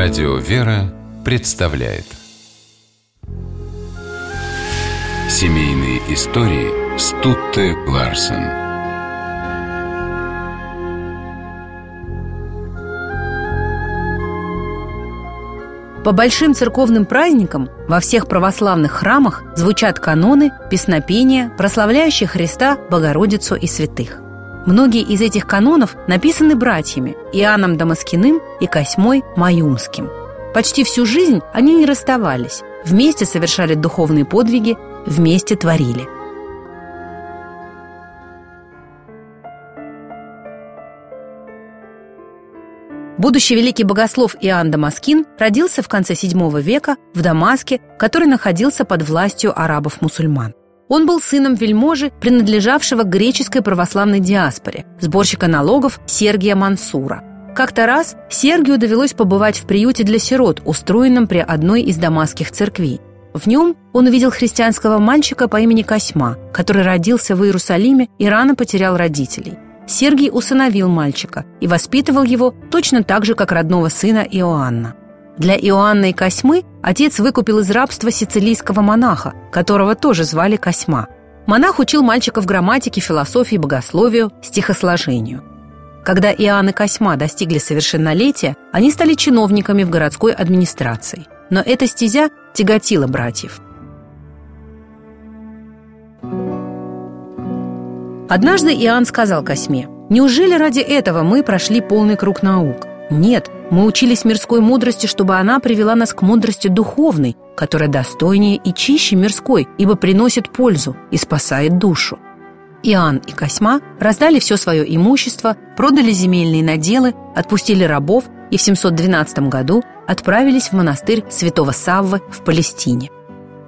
Радио «Вера» представляет Семейные истории Стутте Ларсен По большим церковным праздникам во всех православных храмах звучат каноны, песнопения, прославляющие Христа, Богородицу и святых. Многие из этих канонов написаны братьями Иоанном Дамаскиным и Косьмой Маюмским. Почти всю жизнь они не расставались, вместе совершали духовные подвиги, вместе творили. Будущий великий богослов Иоанн Дамаскин родился в конце VII века в Дамаске, который находился под властью арабов-мусульман. Он был сыном вельможи, принадлежавшего греческой православной диаспоре, сборщика налогов Сергия Мансура. Как-то раз Сергию довелось побывать в приюте для сирот, устроенном при одной из дамасских церквей. В нем он увидел христианского мальчика по имени Косьма, который родился в Иерусалиме и рано потерял родителей. Сергий усыновил мальчика и воспитывал его точно так же, как родного сына Иоанна. Для Иоанна и Косьмы отец выкупил из рабства сицилийского монаха, которого тоже звали Косьма. Монах учил мальчиков грамматике, философии, богословию, стихосложению. Когда Иоанн и Косьма достигли совершеннолетия, они стали чиновниками в городской администрации. Но эта стезя тяготила братьев. Однажды Иоанн сказал Косьме, «Неужели ради этого мы прошли полный круг наук? Нет, мы учились мирской мудрости, чтобы она привела нас к мудрости духовной, которая достойнее и чище мирской, ибо приносит пользу и спасает душу. Иоанн и Косьма раздали все свое имущество, продали земельные наделы, отпустили рабов и в 712 году отправились в монастырь святого Саввы в Палестине.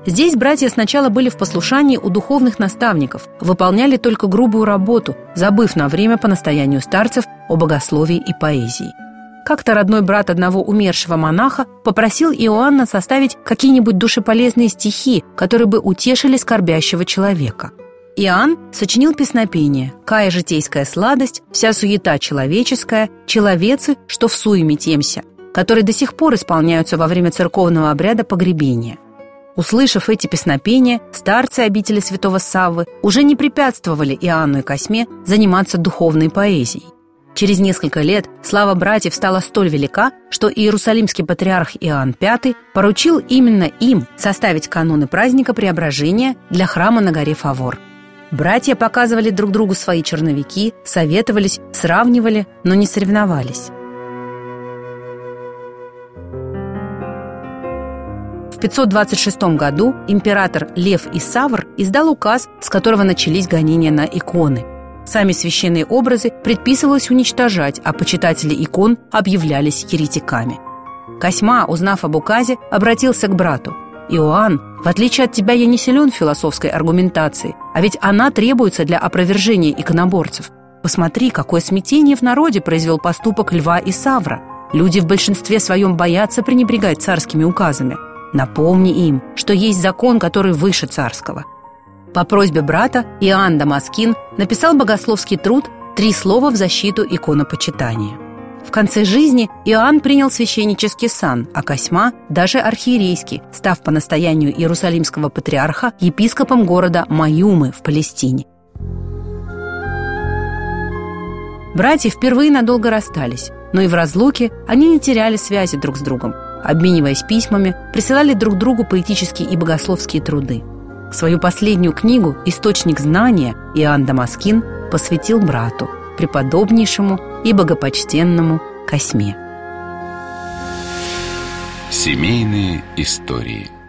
Здесь братья сначала были в послушании у духовных наставников, выполняли только грубую работу, забыв на время по настоянию старцев о богословии и поэзии. Как-то родной брат одного умершего монаха попросил Иоанна составить какие-нибудь душеполезные стихи, которые бы утешили скорбящего человека. Иоанн сочинил песнопение «Кая житейская сладость, вся суета человеческая, человецы, что в суеме темся», которые до сих пор исполняются во время церковного обряда погребения. Услышав эти песнопения, старцы обители святого Саввы уже не препятствовали Иоанну и Косьме заниматься духовной поэзией. Через несколько лет слава братьев стала столь велика, что иерусалимский патриарх Иоанн V поручил именно им составить каноны праздника Преображения для храма на горе Фавор. Братья показывали друг другу свои черновики, советовались, сравнивали, но не соревновались. В 526 году император Лев Исавр издал указ, с которого начались гонения на иконы – Сами священные образы предписывалось уничтожать, а почитатели икон объявлялись еретиками. Косьма, узнав об указе, обратился к брату. «Иоанн, в отличие от тебя я не силен в философской аргументации, а ведь она требуется для опровержения иконоборцев. Посмотри, какое смятение в народе произвел поступок Льва и Савра. Люди в большинстве своем боятся пренебрегать царскими указами. Напомни им, что есть закон, который выше царского – по просьбе брата Иоанн Дамаскин написал богословский труд «Три слова в защиту иконопочитания». В конце жизни Иоанн принял священнический сан, а Косьма – даже архиерейский, став по настоянию Иерусалимского патриарха епископом города Маюмы в Палестине. Братья впервые надолго расстались, но и в разлуке они не теряли связи друг с другом. Обмениваясь письмами, присылали друг другу поэтические и богословские труды – Свою последнюю книгу «Источник знания» Иоанн Дамаскин посвятил брату, преподобнейшему и богопочтенному Косьме. Семейные истории –